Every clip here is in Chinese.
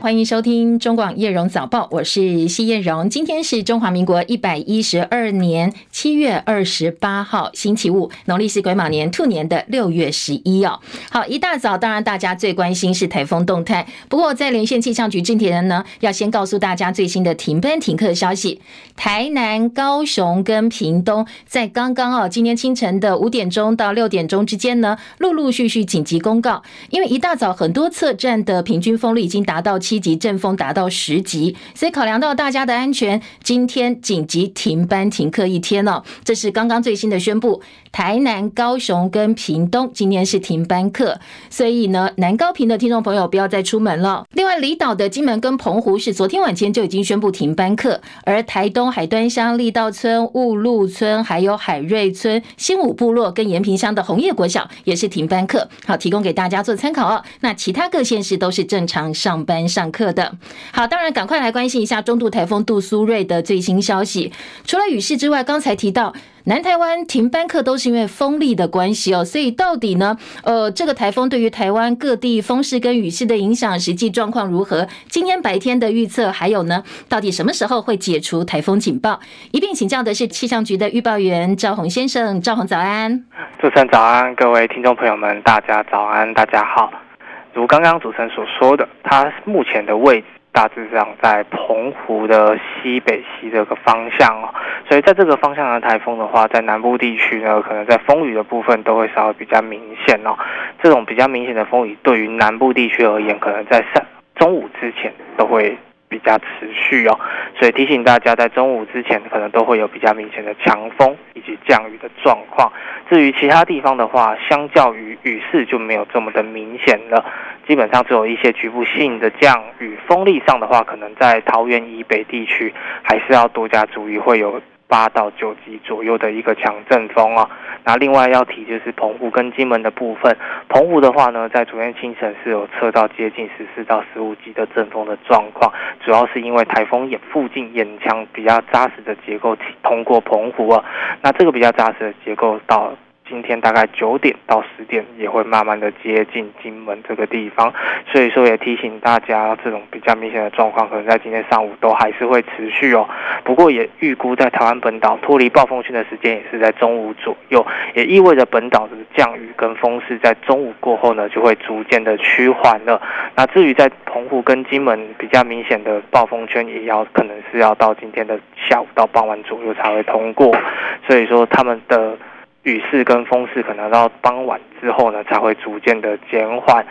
欢迎收听中广叶荣早报，我是谢叶荣。今天是中华民国一百一十二年七月二十八号，星期五，农历是癸卯年兔年的六月十一哦。好，一大早，当然大家最关心是台风动态。不过，在连线气象局之前呢，要先告诉大家最新的停班停课消息。台南、高雄跟屏东在刚刚哦，今天清晨的五点钟到六点钟之间呢，陆陆续续紧急公告，因为一大早很多测站的平均风力已经达到七级，阵风达到十级，所以考量到大家的安全，今天紧急停班停课一天了。这是刚刚最新的宣布，台南、高雄跟屏东今天是停班课，所以呢，南高屏的听众朋友不要再出门了。另外，离岛的金门跟澎湖是昨天晚间就已经宣布停班课，而台东海端乡立道村、雾鹿村、还有海瑞村、新武部落跟延平乡的红叶国小也是停班课，好，提供给大家做参考哦。那其他各县市都是正常上班上讲课的。好，当然赶快来关心一下中度台风杜苏芮的最新消息。除了雨势之外，刚才提到南台湾停班课都是因为风力的关系哦。所以到底呢？呃，这个台风对于台湾各地风势跟雨势的影响，实际状况如何？今天白天的预测，还有呢，到底什么时候会解除台风警报？一并请教的是气象局的预报员赵宏先生，赵宏早安。主持人早安，各位听众朋友们，大家早安，大家好。如刚刚主持人所说的，它目前的位置大致上在澎湖的西北西这个方向哦，所以在这个方向的台风的话，在南部地区呢，可能在风雨的部分都会稍微比较明显哦。这种比较明显的风雨，对于南部地区而言，可能在上中午之前都会。比较持续哦，所以提醒大家，在中午之前可能都会有比较明显的强风以及降雨的状况。至于其他地方的话，相较于雨势就没有这么的明显了，基本上只有一些局部性的降雨。风力上的话，可能在桃园以北地区还是要多加注意，会有。八到九级左右的一个强阵风啊，那另外要提就是澎湖跟金门的部分，澎湖的话呢，在昨天清晨是有测到接近十四到十五级的阵风的状况，主要是因为台风眼附近眼腔比较扎实的结构通过澎湖啊，那这个比较扎实的结构到。今天大概九点到十点也会慢慢的接近金门这个地方，所以说也提醒大家，这种比较明显的状况可能在今天上午都还是会持续哦。不过也预估在台湾本岛脱离暴风圈的时间也是在中午左右，也意味着本岛的降雨跟风势在中午过后呢就会逐渐的趋缓了。那至于在澎湖跟金门比较明显的暴风圈，也要可能是要到今天的下午到傍晚左右才会通过，所以说他们的。雨势跟风势可能到傍晚之后呢，才会逐渐的减缓。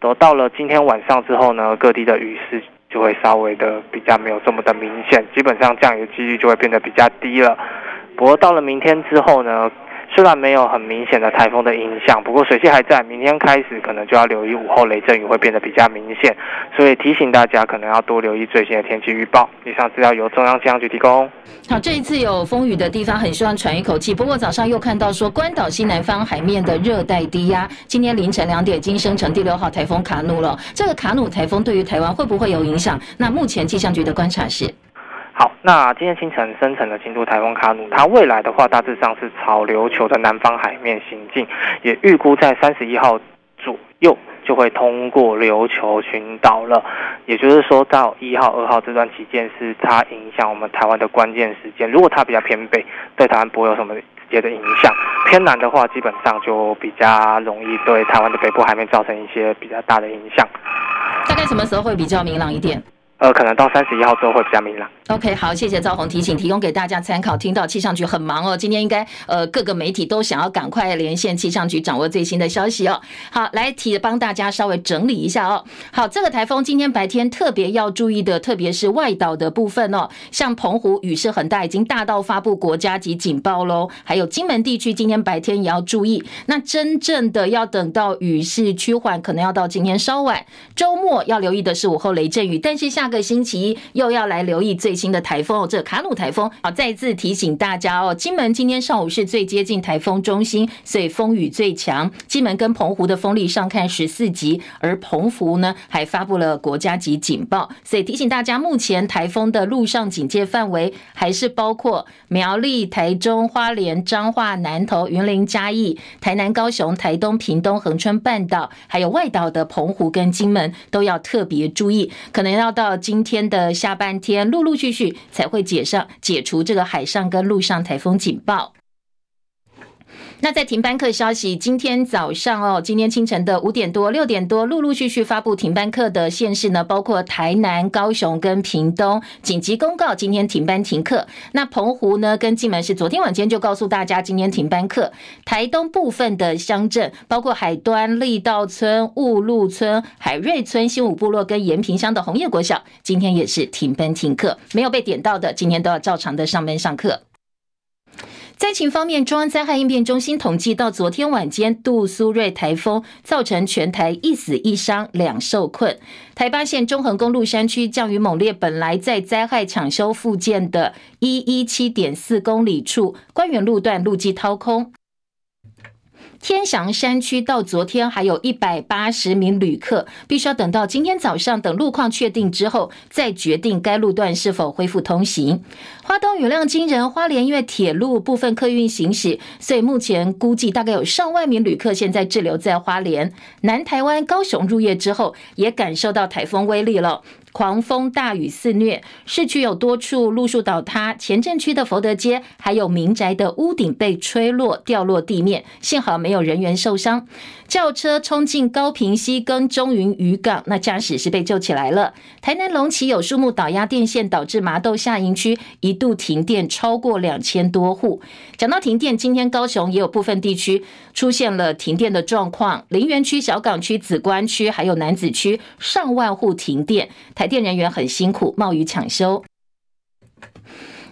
都到了今天晚上之后呢，各地的雨势就会稍微的比较没有这么的明显，基本上降雨的几率就会变得比较低了。不过到了明天之后呢，虽然没有很明显的台风的影响，不过水汽还在。明天开始可能就要留意午后雷阵雨会变得比较明显，所以提醒大家可能要多留意最新的天气预报。以上资料由中央气象局提供。好，这一次有风雨的地方很希望喘一口气。不过早上又看到说关岛西南方海面的热带低压，今天凌晨两点已经生成第六号台风卡努了。这个卡努台风对于台湾会不会有影响？那目前气象局的观察是。好，那今天清晨生成的轻度台风卡努，它未来的话大致上是朝琉球的南方海面行进，也预估在三十一号左右就会通过琉球群岛了。也就是说，到一号、二号这段期间是它影响我们台湾的关键时间。如果它比较偏北，对台湾不会有什么直接的影响；偏南的话，基本上就比较容易对台湾的北部海面造成一些比较大的影响。大概什么时候会比较明朗一点？呃，可能到三十一号之后会比较明朗。OK，好，谢谢赵红提醒，提供给大家参考。听到气象局很忙哦，今天应该呃各个媒体都想要赶快连线气象局，掌握最新的消息哦。好，来提帮大家稍微整理一下哦。好，这个台风今天白天特别要注意的，特别是外岛的部分哦，像澎湖雨势很大，已经大到发布国家级警报喽。还有金门地区今天白天也要注意。那真正的要等到雨势趋缓，可能要到今天稍晚。周末要留意的是午后雷阵雨，但是下个。个星期又要来留意最新的台风哦，这卡努台风好，再次提醒大家哦，金门今天上午是最接近台风中心，所以风雨最强。金门跟澎湖的风力上看十四级，而澎湖呢还发布了国家级警报，所以提醒大家，目前台风的陆上警戒范围还是包括苗栗、台中、花莲、彰化、南投、云林、嘉义、台南、高雄、台东、屏东、恒春半岛，还有外岛的澎湖跟金门都要特别注意，可能要到今天的下半天，陆陆续续才会解上解除这个海上跟陆上台风警报。那在停班课消息，今天早上哦，今天清晨的五点多、六点多，陆陆续续发布停班课的县市呢，包括台南、高雄跟屏东，紧急公告今天停班停课。那澎湖呢跟金门是昨天晚间就告诉大家今天停班课。台东部分的乡镇，包括海端、力道村、雾鹿村、海瑞村、新武部落跟延平乡的红叶国小，今天也是停班停课，没有被点到的，今天都要照常的上班上课。灾情方面，中央灾害应变中心统计，到昨天晚间，杜苏芮台风造成全台一死一伤两受困。台八县中横公路山区降雨猛烈，本来在灾害抢修复建的一一七点四公里处，官园路段路基掏空。天祥山区到昨天还有一百八十名旅客，必须要等到今天早上等路况确定之后，再决定该路段是否恢复通行。花东雨量惊人，花莲因为铁路部分客运行驶，所以目前估计大概有上万名旅客现在滞留在花莲。南台湾高雄入夜之后，也感受到台风威力了。狂风大雨肆虐，市区有多处路树倒塌，前镇区的福德街还有民宅的屋顶被吹落掉落地面，幸好没有人员受伤。轿车冲进高屏溪跟中云渔港，那驾驶是被救起来了。台南龙崎有树木倒压电线，导致麻豆下营区一度停电超过两千多户。讲到停电，今天高雄也有部分地区出现了停电的状况，林园区、小港区、梓官区还有楠梓区上万户停电，台电人员很辛苦，冒雨抢修。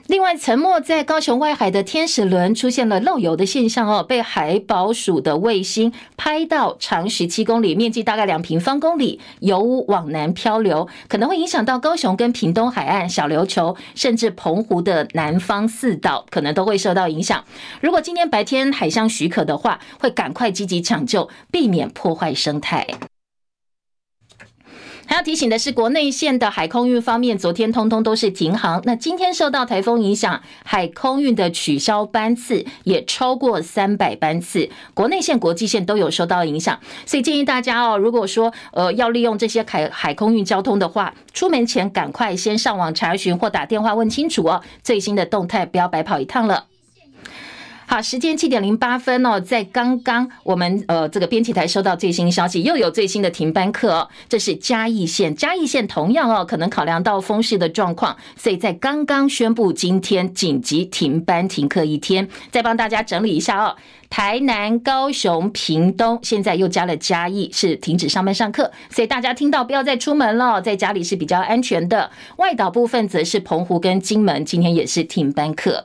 另外，沉没在高雄外海的天使轮出现了漏油的现象哦，被海保署的卫星拍到，长十七公里，面积大概两平方公里，油污往南漂流，可能会影响到高雄跟屏东海岸、小琉球，甚至澎湖的南方四岛，可能都会受到影响。如果今天白天海象许可的话，会赶快积极抢救，避免破坏生态。还要提醒的是，国内线的海空运方面，昨天通通都是停航。那今天受到台风影响，海空运的取消班次也超过三百班次，国内线、国际线都有受到影响。所以建议大家哦，如果说呃要利用这些海海空运交通的话，出门前赶快先上网查询或打电话问清楚哦，最新的动态，不要白跑一趟了。好，时间七点零八分哦，在刚刚我们呃这个编辑台收到最新消息，又有最新的停班课哦。这是嘉义县，嘉义县同样哦，可能考量到风势的状况，所以在刚刚宣布今天紧急停班停课一天。再帮大家整理一下哦，台南、高雄、屏东，现在又加了嘉义，是停止上班上课，所以大家听到不要再出门了，在家里是比较安全的。外岛部分则是澎湖跟金门，今天也是停班课。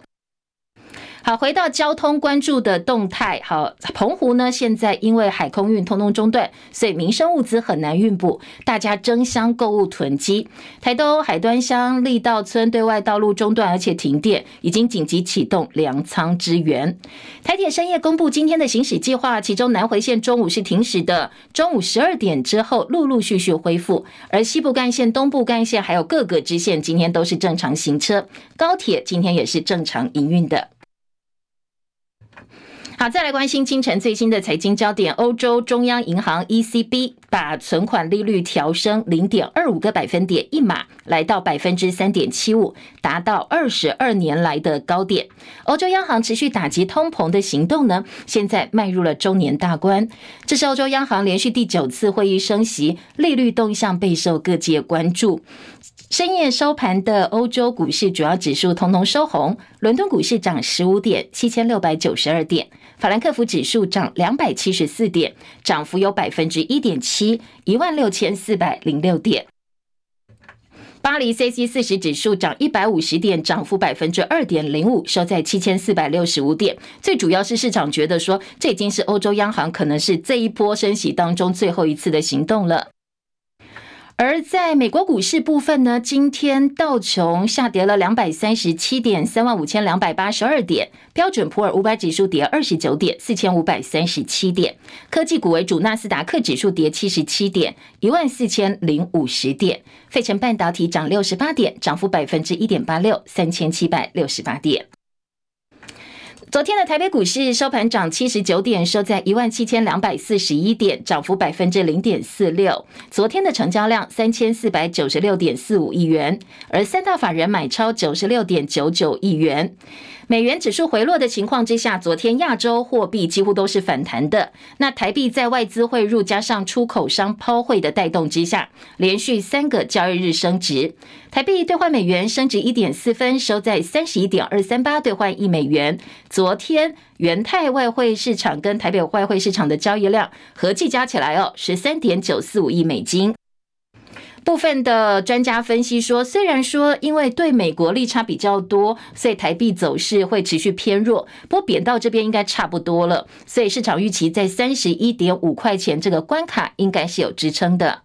好，回到交通关注的动态。好，澎湖呢，现在因为海空运通通中断，所以民生物资很难运补，大家争相购物囤积。台东海端乡力道村对外道路中断，而且停电，已经紧急启动粮仓支援。台铁深夜公布今天的行驶计划，其中南回线中午是停驶的，中午十二点之后陆陆续续恢复，而西部干线、东部干线还有各个支线今天都是正常行车，高铁今天也是正常营运的。好，再来关心清晨最新的财经焦点。欧洲中央银行 ECB 把存款利率调升零点二五个百分点一码，来到百分之三点七五，达到二十二年来的高点。欧洲央行持续打击通膨的行动呢，现在迈入了周年大关。这是欧洲央行连续第九次会议升息，利率动向备受各界关注。深夜收盘的欧洲股市主要指数通通收红，伦敦股市涨十五点，七千六百九十二点。法兰克福指数涨两百七十四点，涨幅有百分之一点七，一万六千四百零六点。巴黎 C C 四十指数涨一百五十点，涨幅百分之二点零五，收在七千四百六十五点。最主要是市场觉得说，这已经是欧洲央行可能是这一波升息当中最后一次的行动了。而在美国股市部分呢，今天道琼下跌了两百三十七点，三万五千两百八十二点；标准普尔五百指数跌二十九点，四千五百三十七点；科技股为主，纳斯达克指数跌七十七点，一万四千零五十点；费城半导体涨六十八点，涨幅百分之一点八六，三千七百六十八点。昨天的台北股市收盘涨七十九点，收在一万七千两百四十一点，涨幅百分之零点四六。昨天的成交量三千四百九十六点四五亿元，而三大法人买超九十六点九九亿元。美元指数回落的情况之下，昨天亚洲货币几乎都是反弹的。那台币在外资汇入加上出口商抛汇的带动之下，连续三个交易日升值。台币兑换美元升值一点四分，收在三十一点二三八兑换一美元。昨天元泰外汇市场跟台北外汇市场的交易量合计加起来哦，十三点九四五亿美金。部分的专家分析说，虽然说因为对美国利差比较多，所以台币走势会持续偏弱，不过贬到这边应该差不多了，所以市场预期在三十一点五块钱这个关卡应该是有支撑的。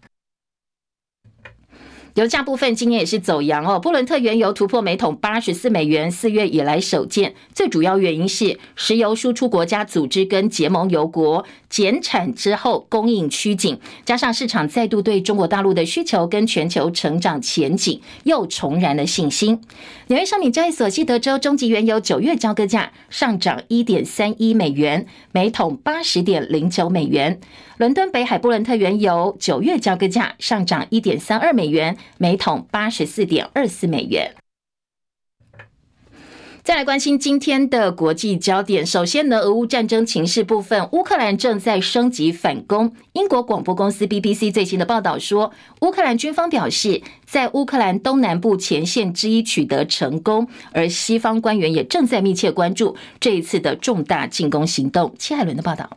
油价部分今年也是走扬哦，布伦特原油突破每桶八十四美元，四月以来首见。最主要原因是石油输出国家组织跟结盟油国减产之后供应趋紧，加上市场再度对中国大陆的需求跟全球成长前景又重燃了信心。纽约商品交易所西德州中级原油九月交割价上涨一点三一美元，每桶八十点零九美元。伦敦北海布伦特原油九月交割价上涨一点三二美元，每桶八十四点二四美元。再来关心今天的国际焦点。首先呢，俄乌战争情势部分，乌克兰正在升级反攻。英国广播公司 BBC 最新的报道说，乌克兰军方表示，在乌克兰东南部前线之一取得成功，而西方官员也正在密切关注这一次的重大进攻行动。戚海伦的报道。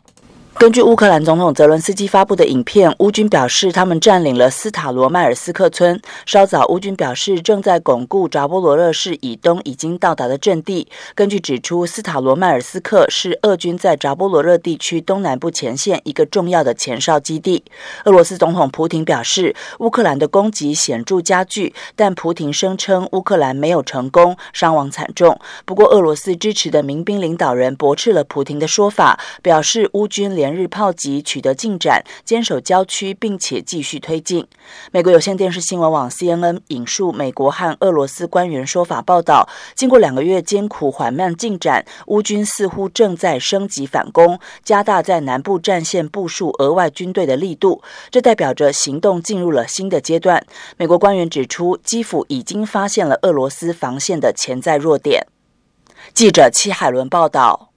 根据乌克兰总统泽伦斯基发布的影片，乌军表示他们占领了斯塔罗迈尔斯克村。稍早，乌军表示正在巩固扎波罗热市以东已经到达的阵地。根据指出，斯塔罗迈尔斯克是俄军在扎波罗热地区东南部前线一个重要的前哨基地。俄罗斯总统普廷表示，乌克兰的攻击显著加剧，但普廷声称乌克兰没有成功，伤亡惨重。不过，俄罗斯支持的民兵领导人驳斥了普廷的说法，表示乌军连连日炮击取得进展，坚守郊区，并且继续推进。美国有线电视新闻网 CNN 引述美国和俄罗斯官员说法报道，经过两个月艰苦缓慢进展，乌军似乎正在升级反攻，加大在南部战线部署额外军队的力度。这代表着行动进入了新的阶段。美国官员指出，基辅已经发现了俄罗斯防线的潜在弱点。记者戚海伦报道。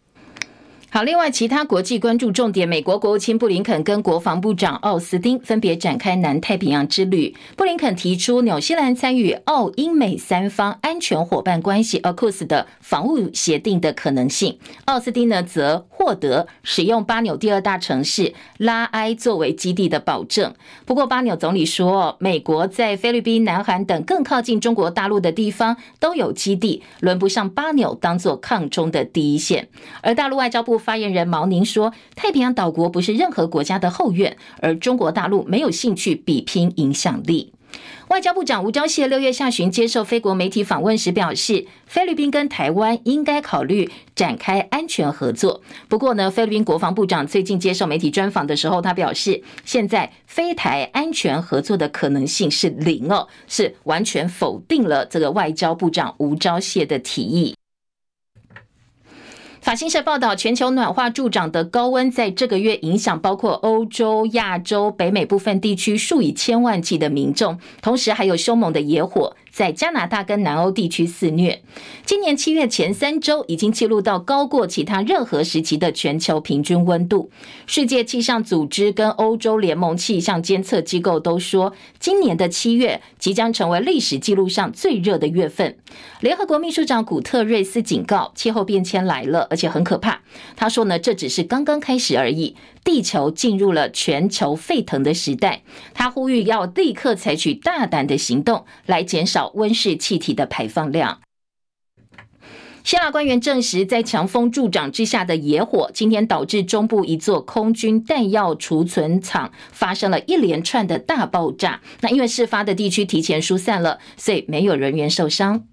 好，另外其他国际关注重点，美国国务卿布林肯跟国防部长奥斯汀分别展开南太平洋之旅。布林肯提出纽西兰参与澳英美三方安全伙伴关系 （AUKUS） 的防务协定的可能性。奥斯汀呢则获得使用巴纽第二大城市拉埃作为基地的保证。不过巴纽总理说，美国在菲律宾、南韩等更靠近中国大陆的地方都有基地，轮不上巴纽当做抗中的第一线。而大陆外交部。发言人毛宁说：“太平洋岛国不是任何国家的后院，而中国大陆没有兴趣比拼影响力。”外交部长吴钊燮六月下旬接受菲国媒体访问时表示，菲律宾跟台湾应该考虑展开安全合作。不过呢，菲律宾国防部长最近接受媒体专访的时候，他表示，现在菲台安全合作的可能性是零哦，是完全否定了这个外交部长吴钊燮的提议。法新社报道，全球暖化助长的高温，在这个月影响包括欧洲、亚洲、北美部分地区数以千万计的民众，同时还有凶猛的野火。在加拿大跟南欧地区肆虐，今年七月前三周已经记录到高过其他任何时期的全球平均温度。世界气象组织跟欧洲联盟气象监测机构都说，今年的七月即将成为历史记录上最热的月份。联合国秘书长古特瑞斯警告，气候变迁来了，而且很可怕。他说呢，这只是刚刚开始而已。地球进入了全球沸腾的时代，他呼吁要立刻采取大胆的行动来减少温室气体的排放量。希腊官员证实，在强风助长之下的野火，今天导致中部一座空军弹药储存厂发生了一连串的大爆炸。那因为事发的地区提前疏散了，所以没有人员受伤。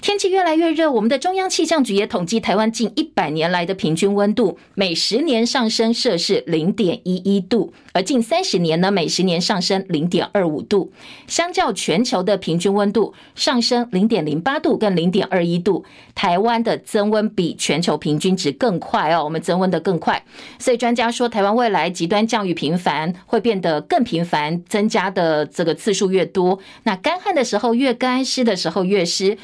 天气越来越热，我们的中央气象局也统计台湾近一百年来的平均温度，每十年上升摄氏零点一一度，而近三十年呢，每十年上升零点二五度。相较全球的平均温度上升零点零八度跟零点二一度，台湾的增温比全球平均值更快哦，我们增温的更快。所以专家说，台湾未来极端降雨频繁，会变得更频繁，增加的这个次数越多，那干旱的时候越干，湿的时候越湿。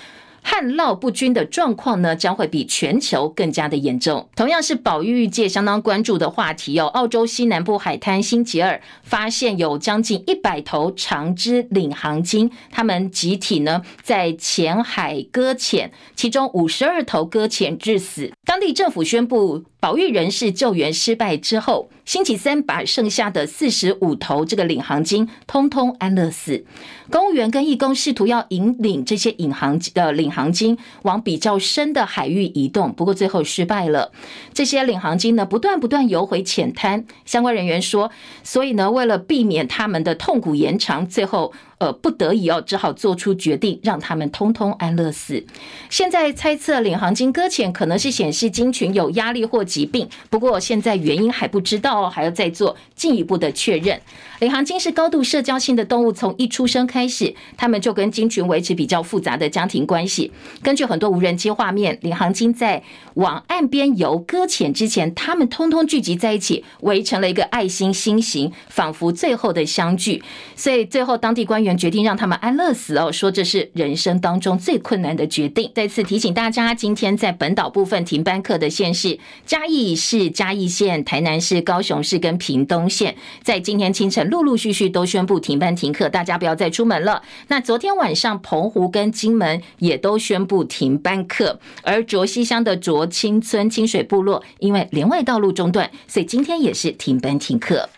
旱涝不均的状况呢，将会比全球更加的严重。同样是保育界相当关注的话题哦。澳洲西南部海滩新吉尔发现有将近一百头长肢领航鲸，它们集体呢在浅海搁浅，其中五十二头搁浅致死。当地政府宣布，保育人士救援失败之后，星期三把剩下的四十五头这个领航鲸通通安乐死。公务员跟义工试图要引领这些引航的领航鲸往比较深的海域移动，不过最后失败了。这些领航鲸呢，不断不断游回浅滩。相关人员说，所以呢，为了避免他们的痛苦延长，最后。呃，不得已哦，只好做出决定，让他们通通安乐死。现在猜测领航鲸搁浅可能是显示鲸群有压力或疾病，不过现在原因还不知道哦，还要再做进一步的确认。领航鲸是高度社交性的动物，从一出生开始，它们就跟鲸群维持比较复杂的家庭关系。根据很多无人机画面，领航鲸在往岸边游搁浅之前，它们通通聚集在一起，围成了一个爱心心形，仿佛最后的相聚。所以最后当地官员决定让他们安乐死哦，说这是人生当中最困难的决定。再次提醒大家，今天在本岛部分停班课的县市：嘉义市、嘉义县、台南市、高雄市跟屏东县，在今天清晨。陆陆续续都宣布停班停课，大家不要再出门了。那昨天晚上，澎湖跟金门也都宣布停班课，而卓溪乡的卓清村清水部落因为连外道路中断，所以今天也是停班停课。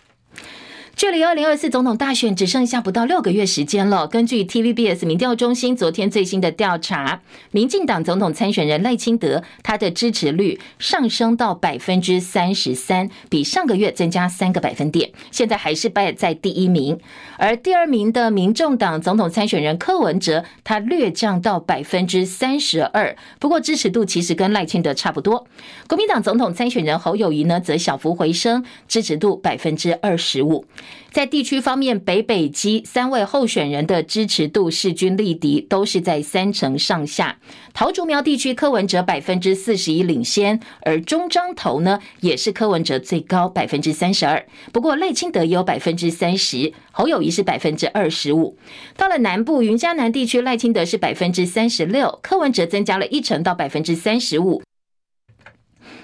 距离二零二四总统大选只剩下不到六个月时间了。根据 TVBS 民调中心昨天最新的调查，民进党总统参选人赖清德，他的支持率上升到百分之三十三，比上个月增加三个百分点，现在还是排在第一名。而第二名的民众党总统参选人柯文哲，他略降到百分之三十二，不过支持度其实跟赖清德差不多。国民党总统参选人侯友宜呢，则小幅回升，支持度百分之二十五。在地区方面，北北基三位候选人的支持度势均力敌，都是在三成上下。桃竹苗地区柯文哲百分之四十一领先，而中彰投呢也是柯文哲最高百分之三十二。不过赖清德也有百分之三十，侯友谊是百分之二十五。到了南部云嘉南地区，赖清德是百分之三十六，柯文哲增加了一成到百分之三十五。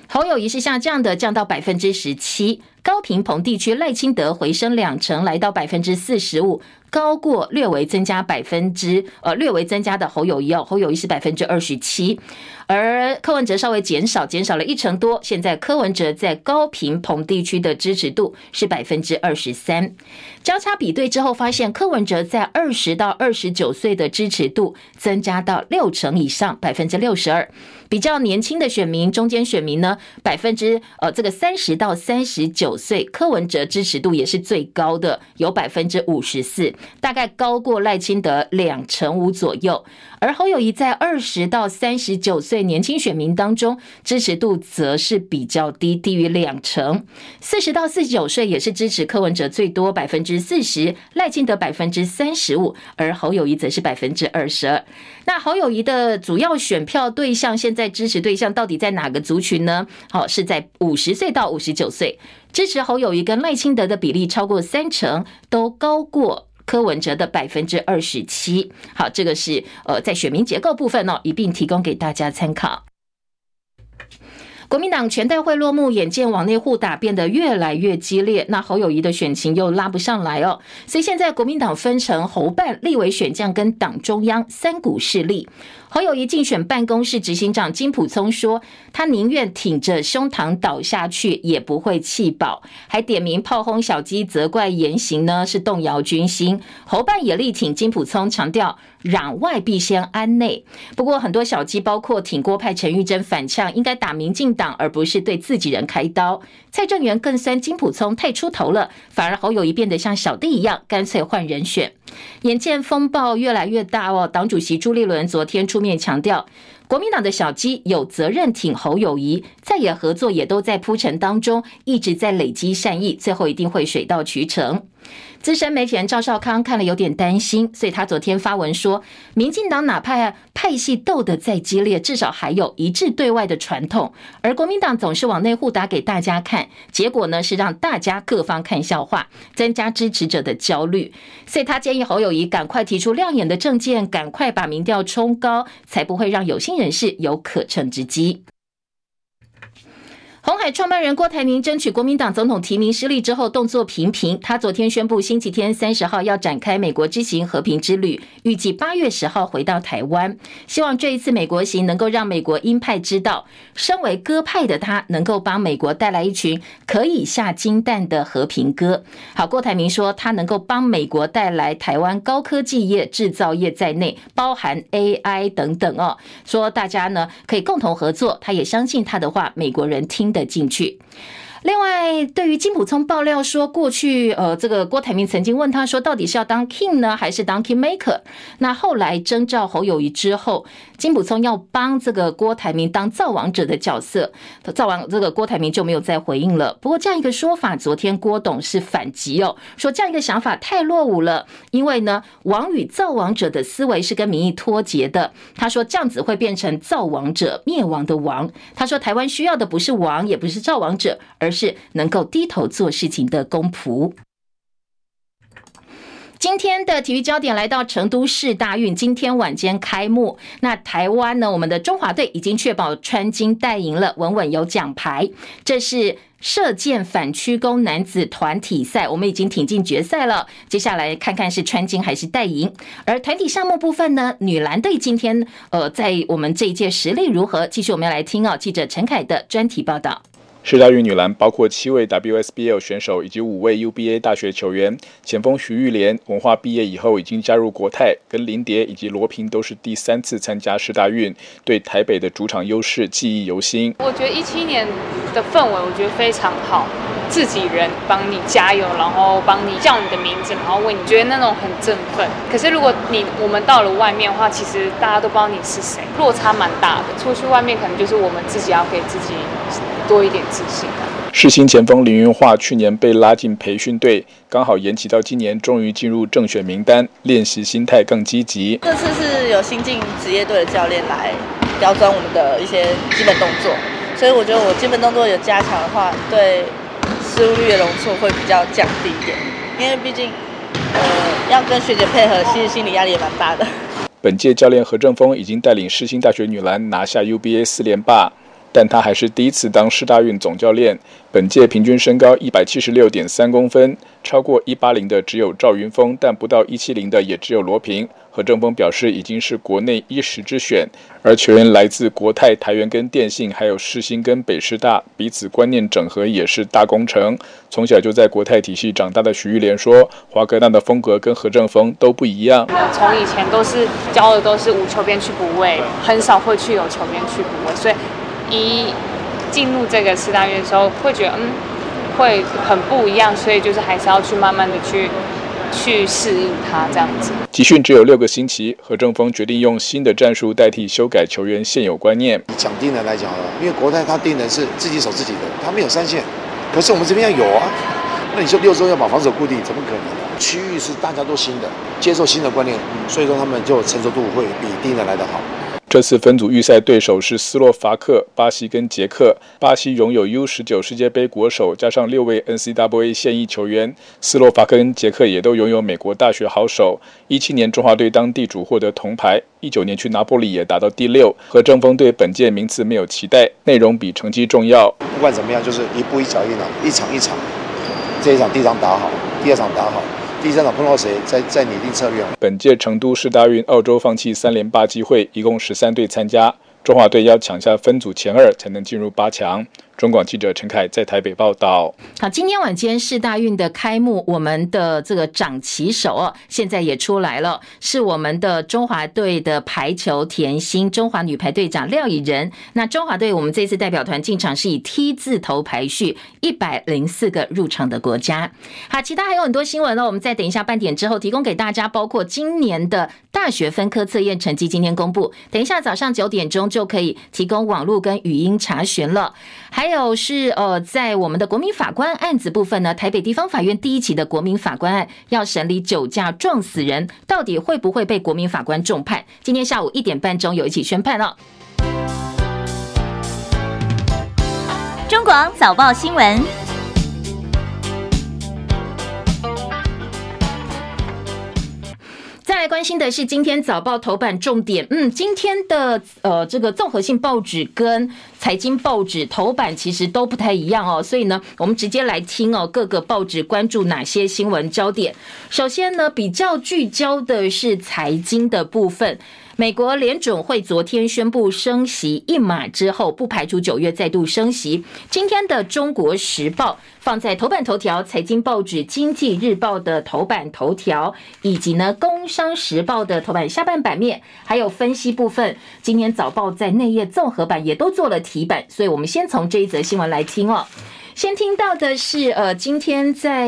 侯友谊是下降的，降到百分之十七。高平蓬地区赖清德回升两成，来到百分之四十五。高过略微增加百分之呃略微增加的侯友谊哦，侯友谊是百分之二十七，而柯文哲稍微减少，减少了一成多。现在柯文哲在高屏澎地区的支持度是百分之二十三。交叉比对之后，发现柯文哲在二十到二十九岁的支持度增加到六成以上，百分之六十二。比较年轻的选民、中间选民呢，百分之呃这个三十到三十九岁，柯文哲支持度也是最高的，有百分之五十四。大概高过赖清德两成五左右，而侯友谊在二十到三十九岁年轻选民当中支持度则是比较低，低于两成。四十到四十九岁也是支持柯文哲最多百分之四十，赖清德百分之三十五，而侯友宜则是百分之二十二。那侯友宜的主要选票对象，现在支持对象到底在哪个族群呢？好，是在五十岁到五十九岁，支持侯友宜跟赖清德的比例超过三成，都高过。柯文哲的百分之二十七，好，这个是呃在选民结构部分哦，一并提供给大家参考。国民党全代会落幕，眼见网内互打变得越来越激烈，那侯友谊的选情又拉不上来哦，所以现在国民党分成侯办、立委选将跟党中央三股势力。侯友谊竞选办公室执行长金溥聪说，他宁愿挺着胸膛倒下去，也不会气饱，还点名炮轰小鸡，责怪言行呢是动摇军心。侯办也力挺金溥聪，强调攘外必先安内。不过很多小鸡，包括挺郭派陈玉珍反呛，应该打民进党，而不是对自己人开刀。蔡正元更酸金溥聪太出头了，反而侯友谊变得像小弟一样，干脆换人选。眼见风暴越来越大哦，党主席朱立伦昨天出面强调，国民党的小鸡有责任挺侯友谊，再也合作也都在铺陈当中，一直在累积善意，最后一定会水到渠成。资深媒体人赵少康看了有点担心，所以他昨天发文说，民进党哪怕派系斗得再激烈，至少还有一致对外的传统，而国民党总是往内互打给大家看，结果呢是让大家各方看笑话，增加支持者的焦虑，所以他建议侯友谊赶快提出亮眼的政见，赶快把民调冲高，才不会让有心人士有可乘之机。红海创办人郭台铭争取国民党总统提名失利之后，动作频频。他昨天宣布，星期天三十号要展开美国之行和平之旅，预计八月十号回到台湾。希望这一次美国行能够让美国鹰派知道，身为鸽派的他能够帮美国带来一群可以下金蛋的和平鸽。好，郭台铭说，他能够帮美国带来台湾高科技业、制造业在内，包含 AI 等等哦。说大家呢可以共同合作，他也相信他的话，美国人听的进去。另外，对于金溥聪爆料说，过去呃，这个郭台铭曾经问他说，到底是要当 king 呢，还是当 king maker？那后来征召侯友谊之后，金溥聪要帮这个郭台铭当造王者的角色，造王这个郭台铭就没有再回应了。不过这样一个说法，昨天郭董是反击哦，说这样一个想法太落伍了，因为呢，王与造王者的思维是跟民意脱节的。他说这样子会变成造王者灭亡的王。他说台湾需要的不是王，也不是造王者，而是能够低头做事情的公仆。今天的体育焦点来到成都市大运，今天晚间开幕。那台湾呢？我们的中华队已经确保穿金戴银了，稳稳有奖牌。这是射箭反曲弓男子团体赛，我们已经挺进决赛了。接下来看看是穿金还是戴银。而团体项目部分呢？女篮队今天呃，在我们这一届实力如何？继续我们要来听哦，记者陈凯的专题报道。世大运女篮包括七位 WSBL 选手以及五位 UBA 大学球员。前锋徐玉莲文化毕业以后已经加入国泰，跟林蝶以及罗平都是第三次参加世大运，对台北的主场优势记忆犹新。我觉得一七年的氛围我觉得非常好，自己人帮你加油，然后帮你叫你的名字，然后问你觉得那种很振奋。可是如果你我们到了外面的话，其实大家都不知道你是谁，落差蛮大的。出去外面可能就是我们自己要给自己。多一点自信啊！世新前锋林云樺去年被拉进培训队，刚好延期到今年，终于进入正选名单，练习心态更积极。这次是有新进职业队的教练来刁钻我们的一些基本动作，所以我觉得我基本动作有加强的话，对失误率的容错会比较降低一点。因为毕竟，呃，要跟学姐配合，其实心理压力也蛮大的。本届教练何正峰已经带领世新大学女篮拿下 UBA 四连霸。但他还是第一次当世大运总教练。本届平均身高一百七十六点三公分，超过一八零的只有赵云峰，但不到一七零的也只有罗平。何正峰表示，已经是国内一时之选。而球员来自国泰、台元跟电信，还有世新跟北师大，彼此观念整合也是大工程。从小就在国泰体系长大的徐玉莲说，华格纳的风格跟何正峰都不一样。从以前都是教的都是无球边去补位，很少会去有球边去补位，所以。一进入这个四大运的时候，会觉得嗯，会很不一样，所以就是还是要去慢慢的去去适应它这样子。集训只有六个星期，何正峰决定用新的战术代替修改球员现有观念。讲定人来讲了，因为国泰他定的是自己守自己的，他没有三线，可是我们这边要有啊。那你说六周要把防守固定，怎么可能？区域是大家都新的，接受新的观念，所以说他们就成熟度会比定人来得好。这次分组预赛对手是斯洛伐克、巴西跟捷克。巴西拥有 U19 世界杯国手，加上六位 NCAA 现役球员。斯洛伐克跟捷克也都拥有美国大学好手。一七年中华队当地主获得铜牌，一九年去拿坡里也打到第六。何正峰对本届名次没有期待，内容比成绩重要。不管怎么样，就是一步一脚印啊，一场一场。这一场第一场打好，第二场打好。第三场碰到谁，再再拟定策略。本届成都市大运，澳洲放弃三连霸机会，一共十三队参加，中华队要抢下分组前二才能进入八强。中广记者陈凯在台北报道。好，今天晚间世大运的开幕，我们的这个掌旗手哦，现在也出来了，是我们的中华队的排球甜心，中华女排队长廖以仁。那中华队我们这次代表团进场是以 T 字头排序，一百零四个入场的国家。好，其他还有很多新闻呢，我们再等一下半点之后提供给大家，包括今年的大学分科测验成绩今天公布，等一下早上九点钟就可以提供网络跟语音查询了。还还有是呃，在我们的国民法官案子部分呢，台北地方法院第一起的国民法官案要审理酒驾撞死人，到底会不会被国民法官重判？今天下午一点半钟有一起宣判了。中广早报新闻。关心的是今天早报头版重点，嗯，今天的呃这个综合性报纸跟财经报纸头版其实都不太一样哦，所以呢，我们直接来听哦各个报纸关注哪些新闻焦点。首先呢，比较聚焦的是财经的部分。美国联准会昨天宣布升息一码之后，不排除九月再度升息。今天的《中国时报》放在头版头条，财经报纸《经济日报》的头版头条，以及呢《工商时报》的头版下半版面，还有分析部分。今天早报在内页综合版也都做了题版，所以我们先从这一则新闻来听哦。先听到的是，呃，今天在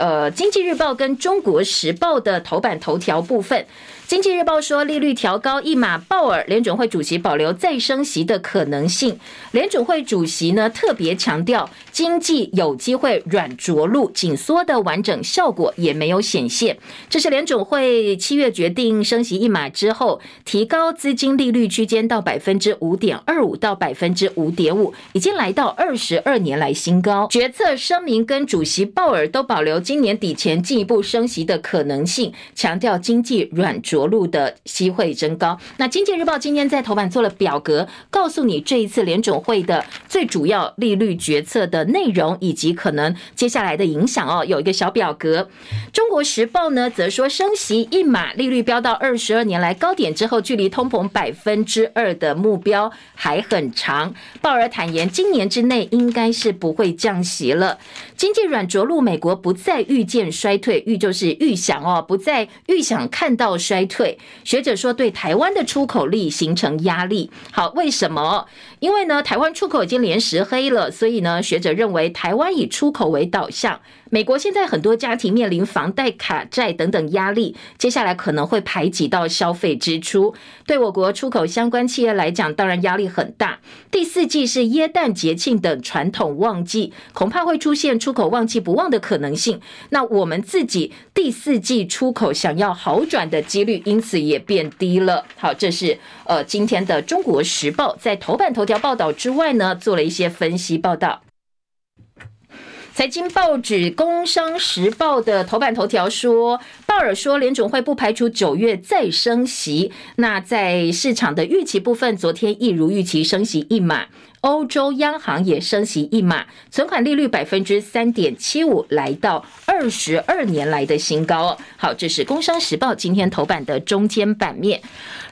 呃《经济日报》跟《中国时报》的头版头条部分。经济日报说，利率调高一码，鲍尔联准会主席保留再升息的可能性。联准会主席呢特别强调，经济有机会软着陆，紧缩的完整效果也没有显现。这是联准会七月决定升息一码之后，提高资金利率区间到百分之五点二五到百分之五点五，已经来到二十二年来新高。决策声明跟主席鲍尔都保留今年底前进一步升息的可能性，强调经济软着。着陆的机会增高。那《经济日报》今天在头版做了表格，告诉你这一次联准会的最主要利率决策的内容，以及可能接下来的影响哦。有一个小表格，《中国时报》呢则说升息一码，利率飙到二十二年来高点之后，距离通膨百分之二的目标还很长。鲍尔坦言，今年之内应该是不会降息了。经济软着陆，美国不再预见衰退，预就是预想哦，不再预想看到衰退。学者说，对台湾的出口力形成压力。好，为什么？因为呢，台湾出口已经连十黑了，所以呢，学者认为台湾以出口为导向。美国现在很多家庭面临房贷、卡债等等压力，接下来可能会排挤到消费支出。对我国出口相关企业来讲，当然压力很大。第四季是耶诞节庆等传统旺季，恐怕会出现出口旺季不旺的可能性。那我们自己第四季出口想要好转的几率，因此也变低了。好，这是呃今天的《中国时报》在头版头条报道之外呢，做了一些分析报道。财经报纸《工商时报》的头版头条说，鲍尔说联准会不排除九月再升息。那在市场的预期部分，昨天一如预期升息一码。欧洲央行也升息一码，存款利率百分之三点七五，来到二十二年来的新高。好，这是《工商时报》今天头版的中间版面。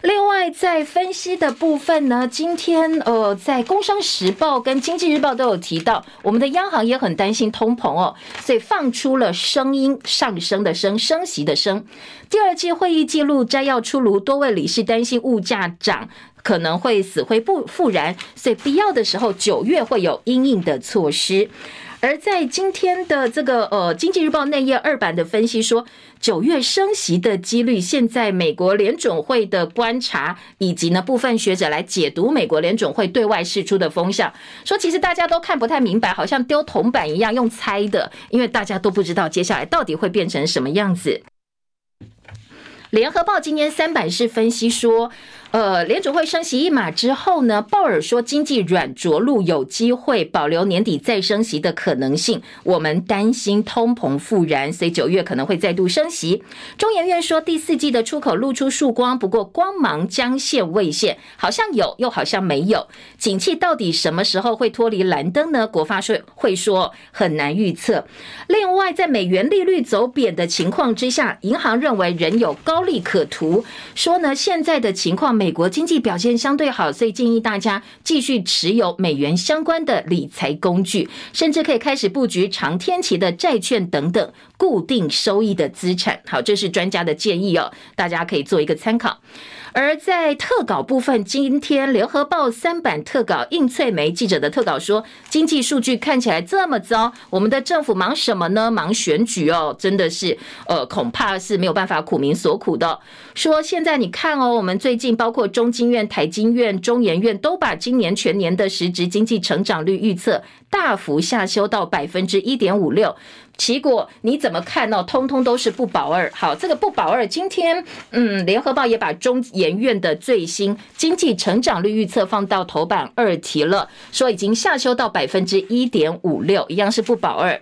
另外，在分析的部分呢，今天呃，在《工商时报》跟《经济日报》都有提到，我们的央行也很担心通膨哦，所以放出了声音上升的升，升息的升。第二季会议记录摘要出炉，多位理事担心物价涨。可能会死灰不复燃，所以必要的时候九月会有因应的措施。而在今天的这个呃《经济日报》内页二版的分析说，九月升息的几率，现在美国联准会的观察以及呢部分学者来解读美国联准会对外释出的风向，说其实大家都看不太明白，好像丢铜板一样用猜的，因为大家都不知道接下来到底会变成什么样子。联合报今天三版是分析说。呃，联储会升息一码之后呢，鲍尔说经济软着陆有机会保留年底再升息的可能性。我们担心通膨复燃，所以九月可能会再度升息。中研院说第四季的出口露出曙光，不过光芒将现未现，好像有又好像没有。景气到底什么时候会脱离蓝灯呢？国发会会说很难预测。另外，在美元利率走贬的情况之下，银行认为仍有高利可图，说呢现在的情况。美国经济表现相对好，所以建议大家继续持有美元相关的理财工具，甚至可以开始布局长天期的债券等等固定收益的资产。好，这是专家的建议哦，大家可以做一个参考。而在特稿部分，今天联合报三版特稿，应翠梅记者的特稿说，经济数据看起来这么糟，我们的政府忙什么呢？忙选举哦，真的是，呃，恐怕是没有办法苦民所苦的。说现在你看哦，我们最近包括中经院、台经院、中研院都把今年全年的实质经济成长率预测大幅下修到百分之一点五六。结果你怎么看呢？通通都是不保二。好，这个不保二，今天嗯，联合报也把中研院的最新经济成长率预测放到头版二题了，说已经下修到百分之一点五六，一样是不保二。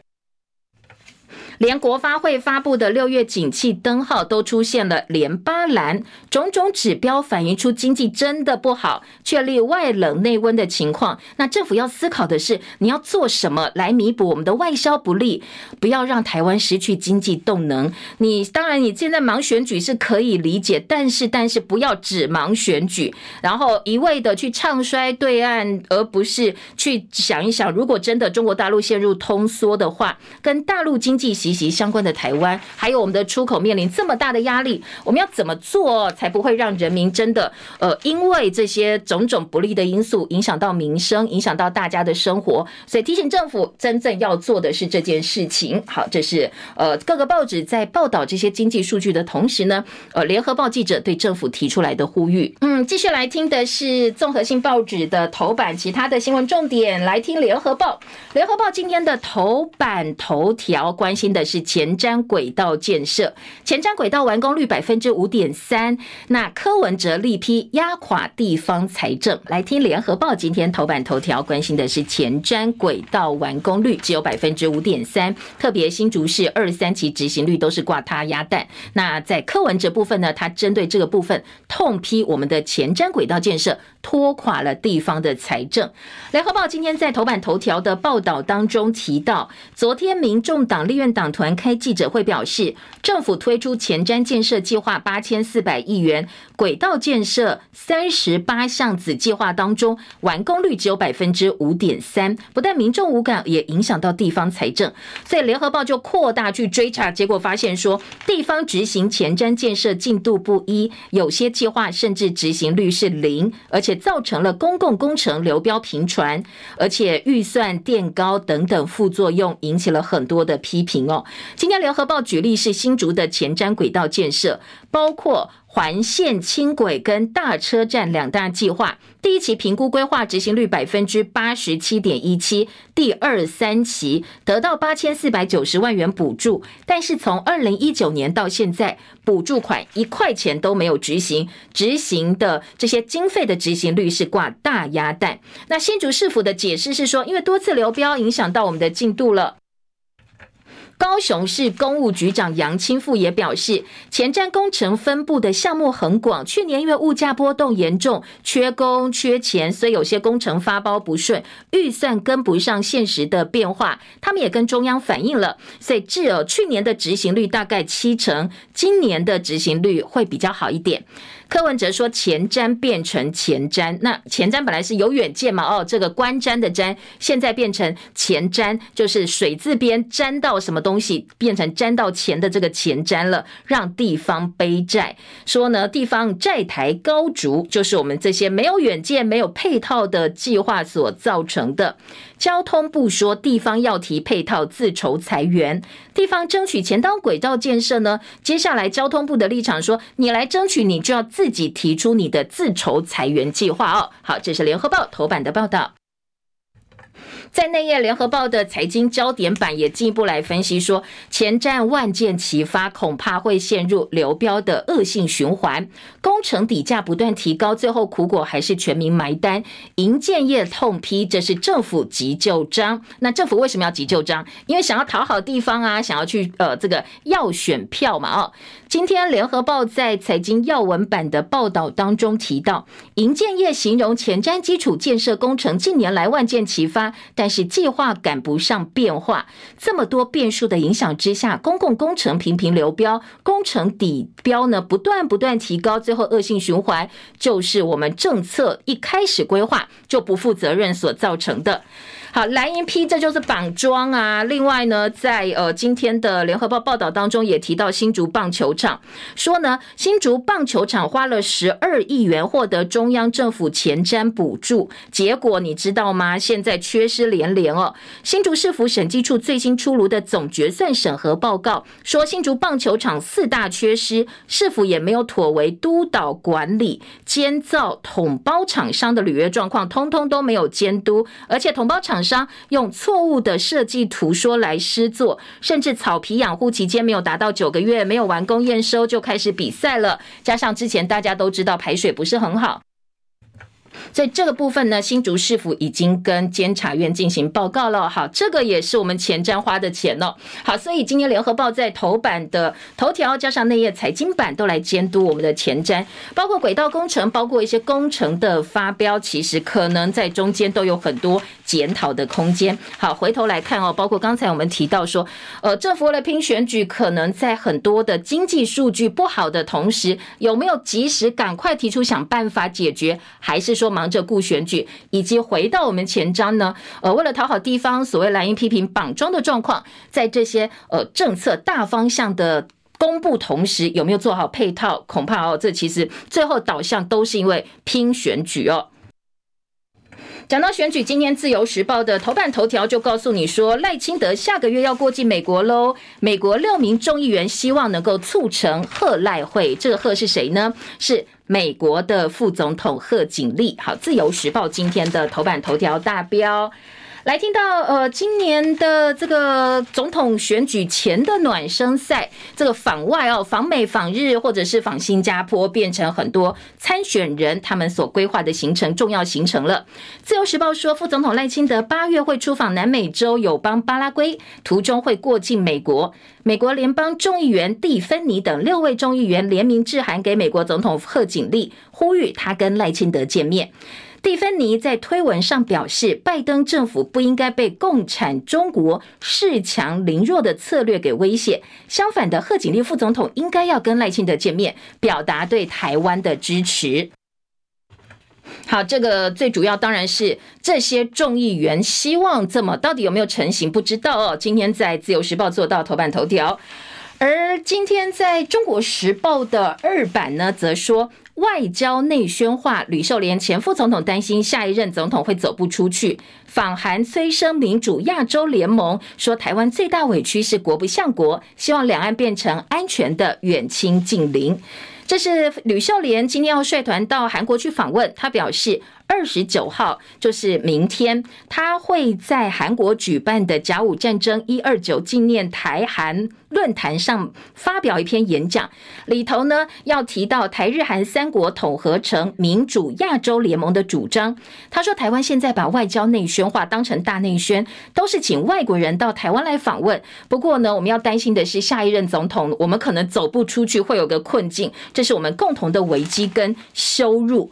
连国发会发布的六月景气灯号都出现了连八蓝，种种指标反映出经济真的不好，确立外冷内温的情况。那政府要思考的是，你要做什么来弥补我们的外销不利，不要让台湾失去经济动能。你当然你现在忙选举是可以理解，但是但是不要只忙选举，然后一味的去唱衰对岸，而不是去想一想，如果真的中国大陆陷入通缩的话，跟大陆经济息息相关的台湾，还有我们的出口面临这么大的压力，我们要怎么做才不会让人民真的呃，因为这些种种不利的因素影响到民生，影响到大家的生活？所以提醒政府，真正要做的是这件事情。好，这是呃各个报纸在报道这些经济数据的同时呢，呃，联合报记者对政府提出来的呼吁。嗯，继续来听的是综合性报纸的头版，其他的新闻重点来听联合报。联合报今天的头版头条关心的。的是前瞻轨道建设，前瞻轨道完工率百分之五点三。那柯文哲力批压垮地方财政。来听联合报今天头版头条，关心的是前瞻轨道完工率只有百分之五点三，特别新竹市二三期执行率都是挂他鸭蛋。那在柯文哲部分呢，他针对这个部分痛批我们的前瞻轨道建设拖垮了地方的财政。联合报今天在头版头条的报道当中提到，昨天民众党立院党团开记者会表示，政府推出前瞻建设计划八千四百亿元，轨道建设三十八项子计划当中，完工率只有百分之五点三，不但民众无感，也影响到地方财政。所以联合报就扩大去追查，结果发现说，地方执行前瞻建设进度不一，有些计划甚至执行率是零，而且造成了公共工程流标频传，而且预算垫高等等副作用，引起了很多的批评哦。今天联合报举例是新竹的前瞻轨道建设，包括环线轻轨跟大车站两大计划，第一期评估规划执行率百分之八十七点一七，第二三期得到八千四百九十万元补助，但是从二零一九年到现在，补助款一块钱都没有执行，执行的这些经费的执行率是挂大鸭蛋。那新竹市府的解释是说，因为多次流标影响到我们的进度了。高雄市公务局长杨清富也表示，前瞻工程分布的项目很广，去年因为物价波动严重，缺工缺钱，所以有些工程发包不顺，预算跟不上现实的变化。他们也跟中央反映了，所以至有去年的执行率大概七成，今年的执行率会比较好一点。柯文哲说：“前瞻变成前瞻，那前瞻本来是有远见嘛？哦，这个观瞻的瞻，现在变成前瞻，就是水字边沾到什么东西，变成沾到钱的这个前瞻了，让地方背债。说呢，地方债台高筑，就是我们这些没有远见、没有配套的计划所造成的。”交通部说，地方要提配套自筹裁员，地方争取前当轨道建设呢？接下来交通部的立场说，你来争取，你就要自己提出你的自筹裁员计划哦。好，这是联合报头版的报道。在内页，联合报的财经焦点版也进一步来分析说，前瞻万箭齐发，恐怕会陷入流标的恶性循环。工程底价不断提高，最后苦果还是全民埋单。营建业痛批这是政府急就章。那政府为什么要急就章？因为想要讨好地方啊，想要去呃这个要选票嘛哦。今天联合报在财经要闻版的报道当中提到，营建业形容前瞻基础建设工程近年来万箭齐发，但是计划赶不上变化，这么多变数的影响之下，公共工程频频流标，工程底标呢不断不断提高，最后恶性循环，就是我们政策一开始规划就不负责任所造成的。好，蓝银批这就是绑桩啊！另外呢，在呃今天的联合报报道当中也提到新竹棒球场，说呢新竹棒球场花了十二亿元获得中央政府前瞻补助，结果你知道吗？现在缺失连连哦。新竹市府审计处最新出炉的总决算审核报告说，新竹棒球场四大缺失，市府也没有妥为督导管理，监造统包厂商的履约状况，通通都没有监督，而且统包厂。厂商用错误的设计图说来施作，甚至草皮养护期间没有达到九个月，没有完工验收就开始比赛了。加上之前大家都知道排水不是很好。在这个部分呢，新竹市府已经跟监察院进行报告了。好，这个也是我们前瞻花的钱哦。好，所以今天联合报在头版的头条，加上内页财经版都来监督我们的前瞻，包括轨道工程，包括一些工程的发标，其实可能在中间都有很多检讨的空间。好，回头来看哦，包括刚才我们提到说，呃，政府为了拼选举，可能在很多的经济数据不好的同时，有没有及时赶快提出想办法解决，还是说？忙着顾选举，以及回到我们前章呢？呃，为了讨好地方，所谓蓝营批评绑桩的状况，在这些呃政策大方向的公布同时，有没有做好配套？恐怕哦，这其实最后导向都是因为拼选举哦。讲到选举，今天自由时报的头版头条就告诉你说，赖清德下个月要过境美国喽。美国六名众议员希望能够促成贺赖会，这个贺是谁呢？是。美国的副总统贺锦丽，好，《自由时报》今天的头版头条大标。来听到呃，今年的这个总统选举前的暖身赛，这个访外哦，访美、访日或者是访新加坡，变成很多参选人他们所规划的行程重要行程了。自由时报说，副总统赖清德八月会出访南美洲友邦巴拉圭，途中会过境美国。美国联邦众议员蒂芬尼等六位众议员联名致函给美国总统贺锦丽，呼吁他跟赖清德见面。蒂芬尼在推文上表示，拜登政府不应该被共产中国恃强凌弱的策略给威胁。相反的，贺锦丽副总统应该要跟赖清德见面，表达对台湾的支持。好，这个最主要当然是这些众议员希望这么，到底有没有成型不知道哦。今天在自由时报做到头版头条，而今天在中国时报的二版呢，则说。外交内宣化，吕秀莲前副总统担心下一任总统会走不出去。访韩催生民主亚洲联盟，说台湾最大委屈是国不像国，希望两岸变成安全的远亲近邻。这是吕秀莲今天要率团到韩国去访问，他表示。二十九号就是明天，他会在韩国举办的甲午战争一二九纪念台韩论坛上发表一篇演讲，里头呢要提到台日韩三国统合成民主亚洲联盟的主张。他说，台湾现在把外交内宣化当成大内宣，都是请外国人到台湾来访问。不过呢，我们要担心的是下一任总统，我们可能走不出去，会有个困境，这是我们共同的危机跟羞辱。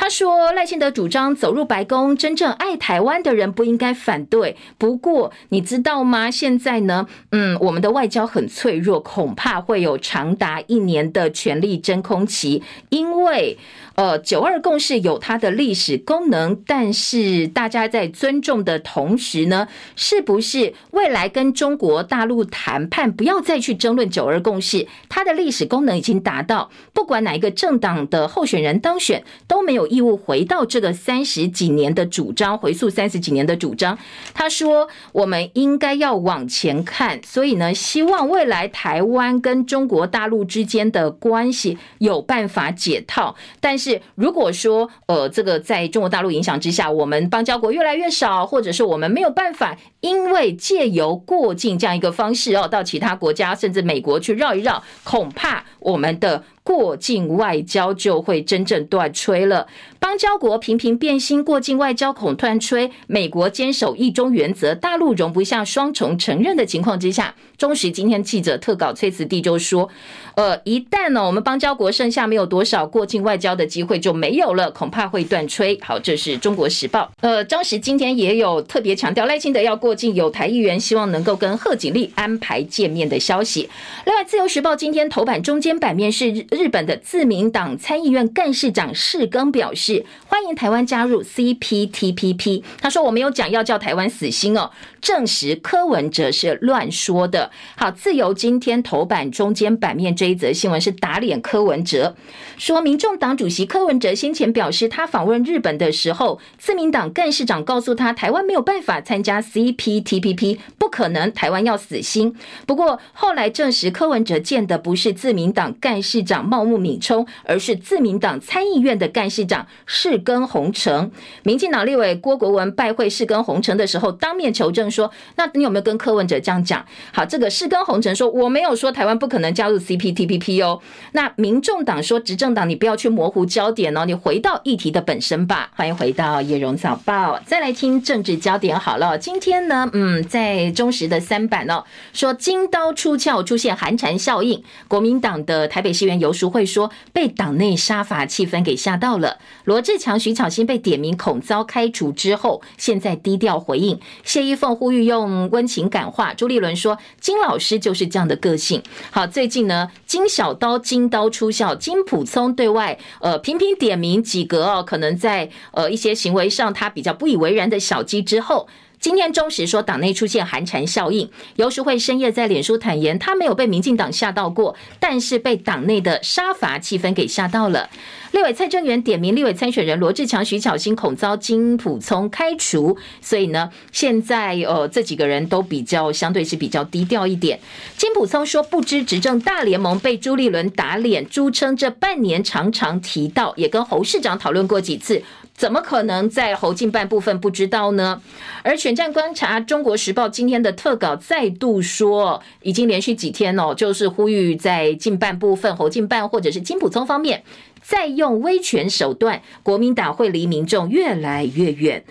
他说：“赖清德主张走入白宫，真正爱台湾的人不应该反对。不过，你知道吗？现在呢，嗯，我们的外交很脆弱，恐怕会有长达一年的权力真空期，因为。”呃，九二共识有它的历史功能，但是大家在尊重的同时呢，是不是未来跟中国大陆谈判，不要再去争论九二共识？它的历史功能已经达到，不管哪一个政党的候选人当选，都没有义务回到这个三十几年的主张，回溯三十几年的主张。他说，我们应该要往前看，所以呢，希望未来台湾跟中国大陆之间的关系有办法解套，但是。是如果说呃这个在中国大陆影响之下，我们邦交国越来越少，或者是我们没有办法，因为借由过境这样一个方式哦，到其他国家甚至美国去绕一绕，恐怕我们的。过境外交就会真正断吹了。邦交国频频变心，过境外交恐断吹。美国坚守一中原则，大陆容不下双重承认的情况之下，中时今天记者特稿崔慈弟就说：“呃，一旦呢，我们邦交国剩下没有多少过境外交的机会就没有了，恐怕会断吹。”好，这是中国时报。呃，中时今天也有特别强调赖清德要过境，有台议员希望能够跟贺锦丽安排见面的消息。另外，自由时报今天头版中间版面是。日本的自民党参议院干事长世耕表示，欢迎台湾加入 CPTPP。他说：“我没有讲要叫台湾死心哦，证实柯文哲是乱说的。”好，自由今天头版中间版面这一则新闻是打脸柯文哲，说民众党主席柯文哲先前表示，他访问日本的时候，自民党干事长告诉他，台湾没有办法参加 CPTPP，不可能，台湾要死心。不过后来证实，柯文哲见的不是自民党干事长。茂木敏充，而是自民党参议院的干事长世耕弘成。民进党立委郭国文拜会世耕弘成的时候，当面求证说：“那你有没有跟柯文哲这样讲？”好，这个世耕弘成说：“我没有说台湾不可能加入 CPTPP 哦。”那民众党说：“执政党，你不要去模糊焦点哦，你回到议题的本身吧。”欢迎回到叶荣早报，再来听政治焦点。好了，今天呢，嗯，在中时的三版哦，说金刀出鞘，出现寒蝉效应，国民党的台北市议员游淑慧说被党内杀伐气氛给吓到了。罗志强、徐巧芯被点名恐遭开除之后，现在低调回应。谢依凤呼吁用温情感化。朱立伦说金老师就是这样的个性。好，最近呢，金小刀金刀出鞘，金普聪对外呃频频点名几个哦，可能在呃一些行为上他比较不以为然的小鸡之后。今天中时说党内出现寒蝉效应，游淑慧深夜在脸书坦言，他没有被民进党吓到过，但是被党内的杀伐气氛给吓到了。立委蔡正元点名立委参选人罗志强、徐巧芯恐遭金普聪开除，所以呢，现在呃这几个人都比较相对是比较低调一点。金普聪说不知执政大联盟被朱立伦打脸，朱称这半年常常提到，也跟侯市长讨论过几次。怎么可能在侯进办部分不知道呢？而选战观察，《中国时报》今天的特稿再度说，已经连续几天哦，就是呼吁在进办部分，侯进办或者是金普聪方面，再用威权手段，国民党会离民众越来越远。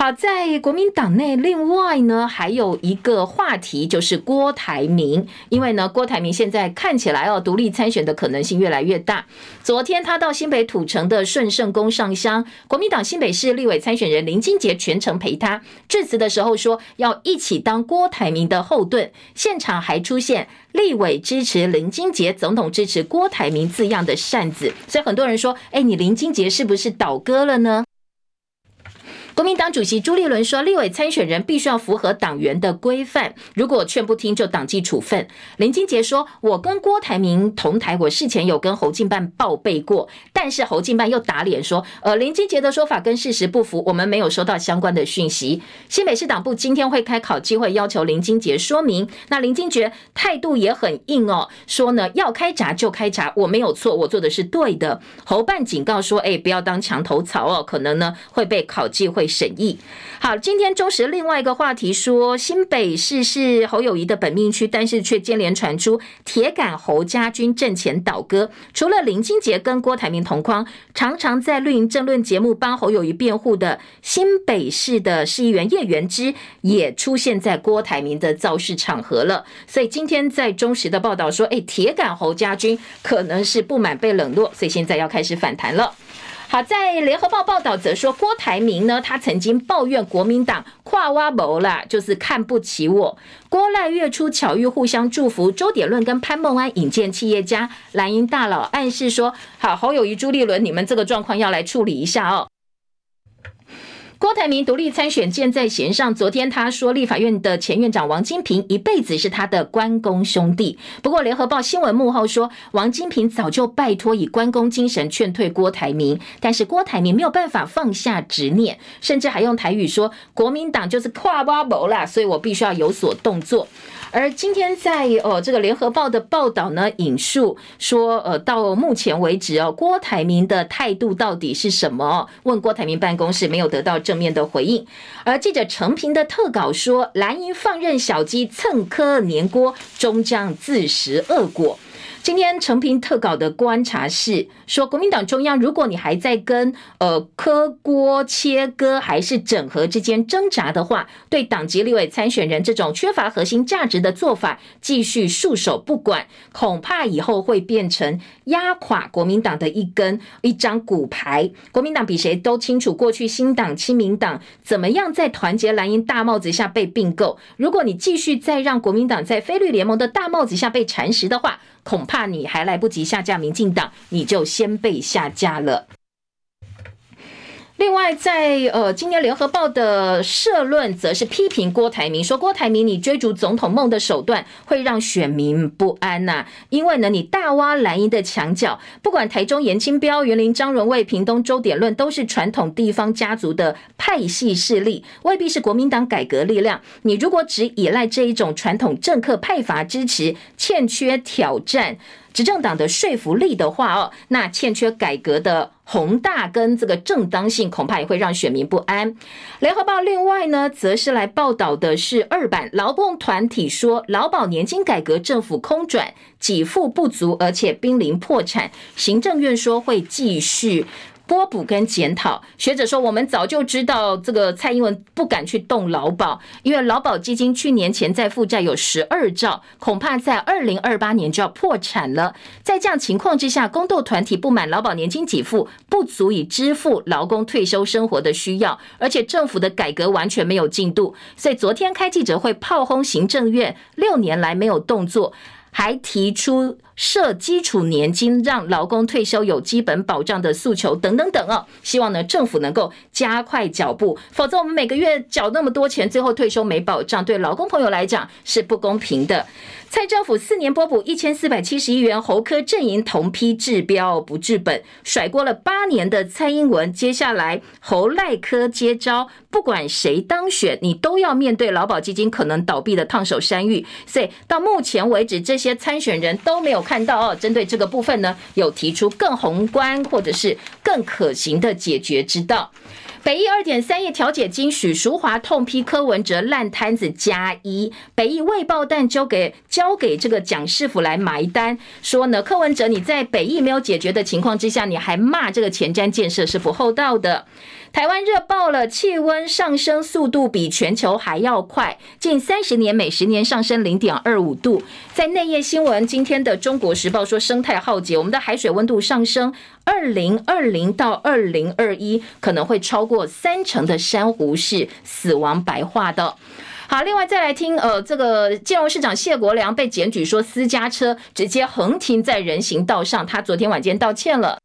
好，在国民党内，另外呢，还有一个话题就是郭台铭，因为呢，郭台铭现在看起来哦，独立参选的可能性越来越大。昨天他到新北土城的顺圣宫上香，国民党新北市立委参选人林金杰全程陪他，致辞的时候说要一起当郭台铭的后盾，现场还出现立委支持林金杰，总统支持郭台铭字样的扇子，所以很多人说，哎，你林金杰是不是倒戈了呢？国民党主席朱立伦说，立委参选人必须要符合党员的规范，如果劝不听就党纪处分。林金杰说，我跟郭台铭同台，我事前有跟侯进办报备过，但是侯进办又打脸说，呃，林金杰的说法跟事实不符，我们没有收到相关的讯息。新北市党部今天会开考机会，要求林金杰说明。那林金杰态度也很硬哦，说呢要开闸就开闸，我没有错，我做的是对的。侯办警告说，哎，不要当墙头草哦，可能呢会被考纪会审议。好，今天中时另外一个话题说，新北市是侯友宜的本命区，但是却接连传出铁杆侯家军阵前倒戈。除了林清杰跟郭台铭同框，常常在绿营政论节目帮侯友宜辩护的新北市的市议员叶元之，也出现在郭台铭的造势场合了。所以今天在中时的报道说，哎，铁杆侯家军可能是不满被冷落，所以现在要开始反弹了。好，在联合报报道则说，郭台铭呢，他曾经抱怨国民党跨挖谋啦，就是看不起我。郭赖月初巧遇互相祝福，周点论跟潘孟安引荐企业家，蓝营大佬暗示说，好，好友谊、朱立伦，你们这个状况要来处理一下哦。郭台铭独立参选箭在弦上。昨天他说，立法院的前院长王金平一辈子是他的关公兄弟。不过，联合报新闻幕后说，王金平早就拜托以关公精神劝退郭台铭，但是郭台铭没有办法放下执念，甚至还用台语说，国民党就是跨挖谋啦，所以我必须要有所动作。而今天在哦这个联合报的报道呢，引述说，呃，到目前为止哦，郭台铭的态度到底是什么？问郭台铭办公室没有得到正面的回应。而记者陈平的特稿说，蓝营放任小鸡蹭科黏锅，终将自食恶果。今天成品特稿的观察是说，国民党中央，如果你还在跟呃柯郭切割还是整合之间挣扎的话，对党籍立委参选人这种缺乏核心价值的做法继续束手不管，恐怕以后会变成压垮国民党的一根一张骨牌。国民党比谁都清楚，过去新党亲民党怎么样在团结蓝营大帽子下被并购。如果你继续再让国民党在非绿联盟的大帽子下被蚕食的话，恐怕你还来不及下架民进党，你就先被下架了。另外，在呃，今年联合报的社论则是批评郭台铭，说郭台铭你追逐总统梦的手段会让选民不安呐、因为呢，你大挖蓝营的墙角，不管台中颜清标、云林张荣味、屏东周典论，都是传统地方家族的派系势力，未必是国民党改革力量。你如果只依赖这一种传统政客派阀支持，欠缺挑战执政党的说服力的话哦，那欠缺改革的宏大跟这个正当性，恐怕也会让选民不安。联合报另外呢，则是来报道的是二版劳动团体说，劳保年金改革政府空转，给付不足，而且濒临破产。行政院说会继续。拨补跟检讨，学者说，我们早就知道这个蔡英文不敢去动劳保，因为劳保基金去年潜在负债有十二兆，恐怕在二零二八年就要破产了。在这样情况之下，工斗团体不满劳保年金给付不足以支付劳工退休生活的需要，而且政府的改革完全没有进度，所以昨天开记者会炮轰行政院六年来没有动作。还提出设基础年金，让劳工退休有基本保障的诉求等等等哦，希望呢政府能够加快脚步，否则我们每个月缴那么多钱，最后退休没保障，对劳工朋友来讲是不公平的。蔡政府四年拨补一千四百七十亿元，侯柯阵营同批治标不治本，甩锅了八年的蔡英文，接下来侯赖柯接招，不管谁当选，你都要面对劳保基金可能倒闭的烫手山芋。所以到目前为止，这些参选人都没有看到哦，针对这个部分呢，有提出更宏观或者是更可行的解决之道。北艺二点三亿调解金，许淑华痛批柯文哲烂摊子加一，北艺未爆弹交给交给这个蒋师傅来埋单，说呢，柯文哲你在北艺没有解决的情况之下，你还骂这个前瞻建设是不厚道的。台湾热爆了，气温上升速度比全球还要快，近三十年每十年上升零点二五度。在内页新闻，今天的《中国时报》说生态浩劫，我们的海水温度上升，二零二零到二零二一可能会超过三成的珊瑚是死亡白化的。好，另外再来听，呃，这个金融市长谢国梁被检举说私家车直接横停在人行道上，他昨天晚间道歉了。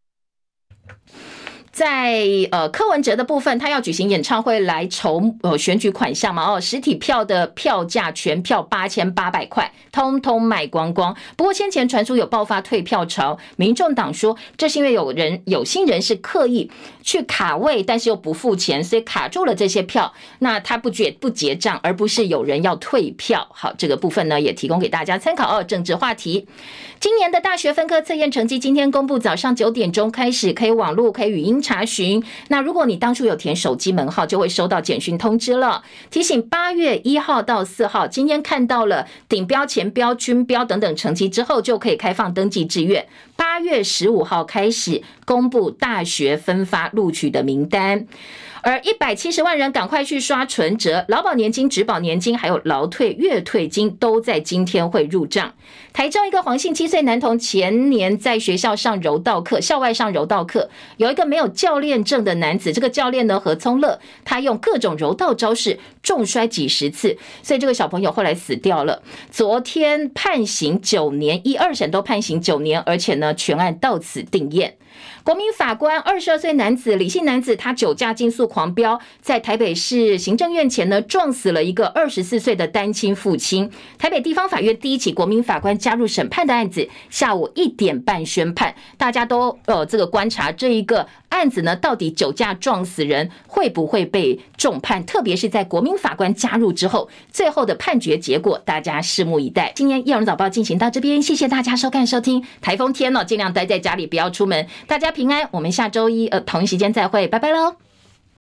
在呃柯文哲的部分，他要举行演唱会来筹呃选举款项嘛？哦，实体票的票价全票八千八百块，通通卖光光。不过先前传出有爆发退票潮，民众党说这是因为有人有心人士刻意去卡位，但是又不付钱，所以卡住了这些票。那他不结不结账，而不是有人要退票。好，这个部分呢也提供给大家参考哦。政治话题，今年的大学分科测验成绩今天公布，早上九点钟开始可以网络可以语音。查询，那如果你当初有填手机门号，就会收到简讯通知了，提醒八月一号到四号，今天看到了顶标、前标、均标等等成绩之后，就可以开放登记志愿。八月十五号开始公布大学分发录取的名单。而一百七十万人赶快去刷存折，劳保年金、职保年金，还有劳退、月退金都在今天会入账。台中一个黄姓七岁男童前年在学校上柔道课，校外上柔道课，有一个没有教练证的男子，这个教练呢何聪乐，他用各种柔道招式重摔几十次，所以这个小朋友后来死掉了。昨天判刑九年，一二审都判刑九年，而且呢全案到此定谳。国民法官二十二岁男子李姓男子，他酒驾竞速狂飙，在台北市行政院前呢撞死了一个二十四岁的单亲父亲。台北地方法院第一起国民法官加入审判的案子，下午一点半宣判。大家都呃这个观察这一个案子呢，到底酒驾撞死人会不会被重判？特别是在国民法官加入之后，最后的判决结果，大家拭目以待。今天《叶荣早报》进行到这边，谢谢大家收看收听。台风天哦，尽量待在家里，不要出门。大家平安，我们下周一呃同一时间再会，拜拜喽。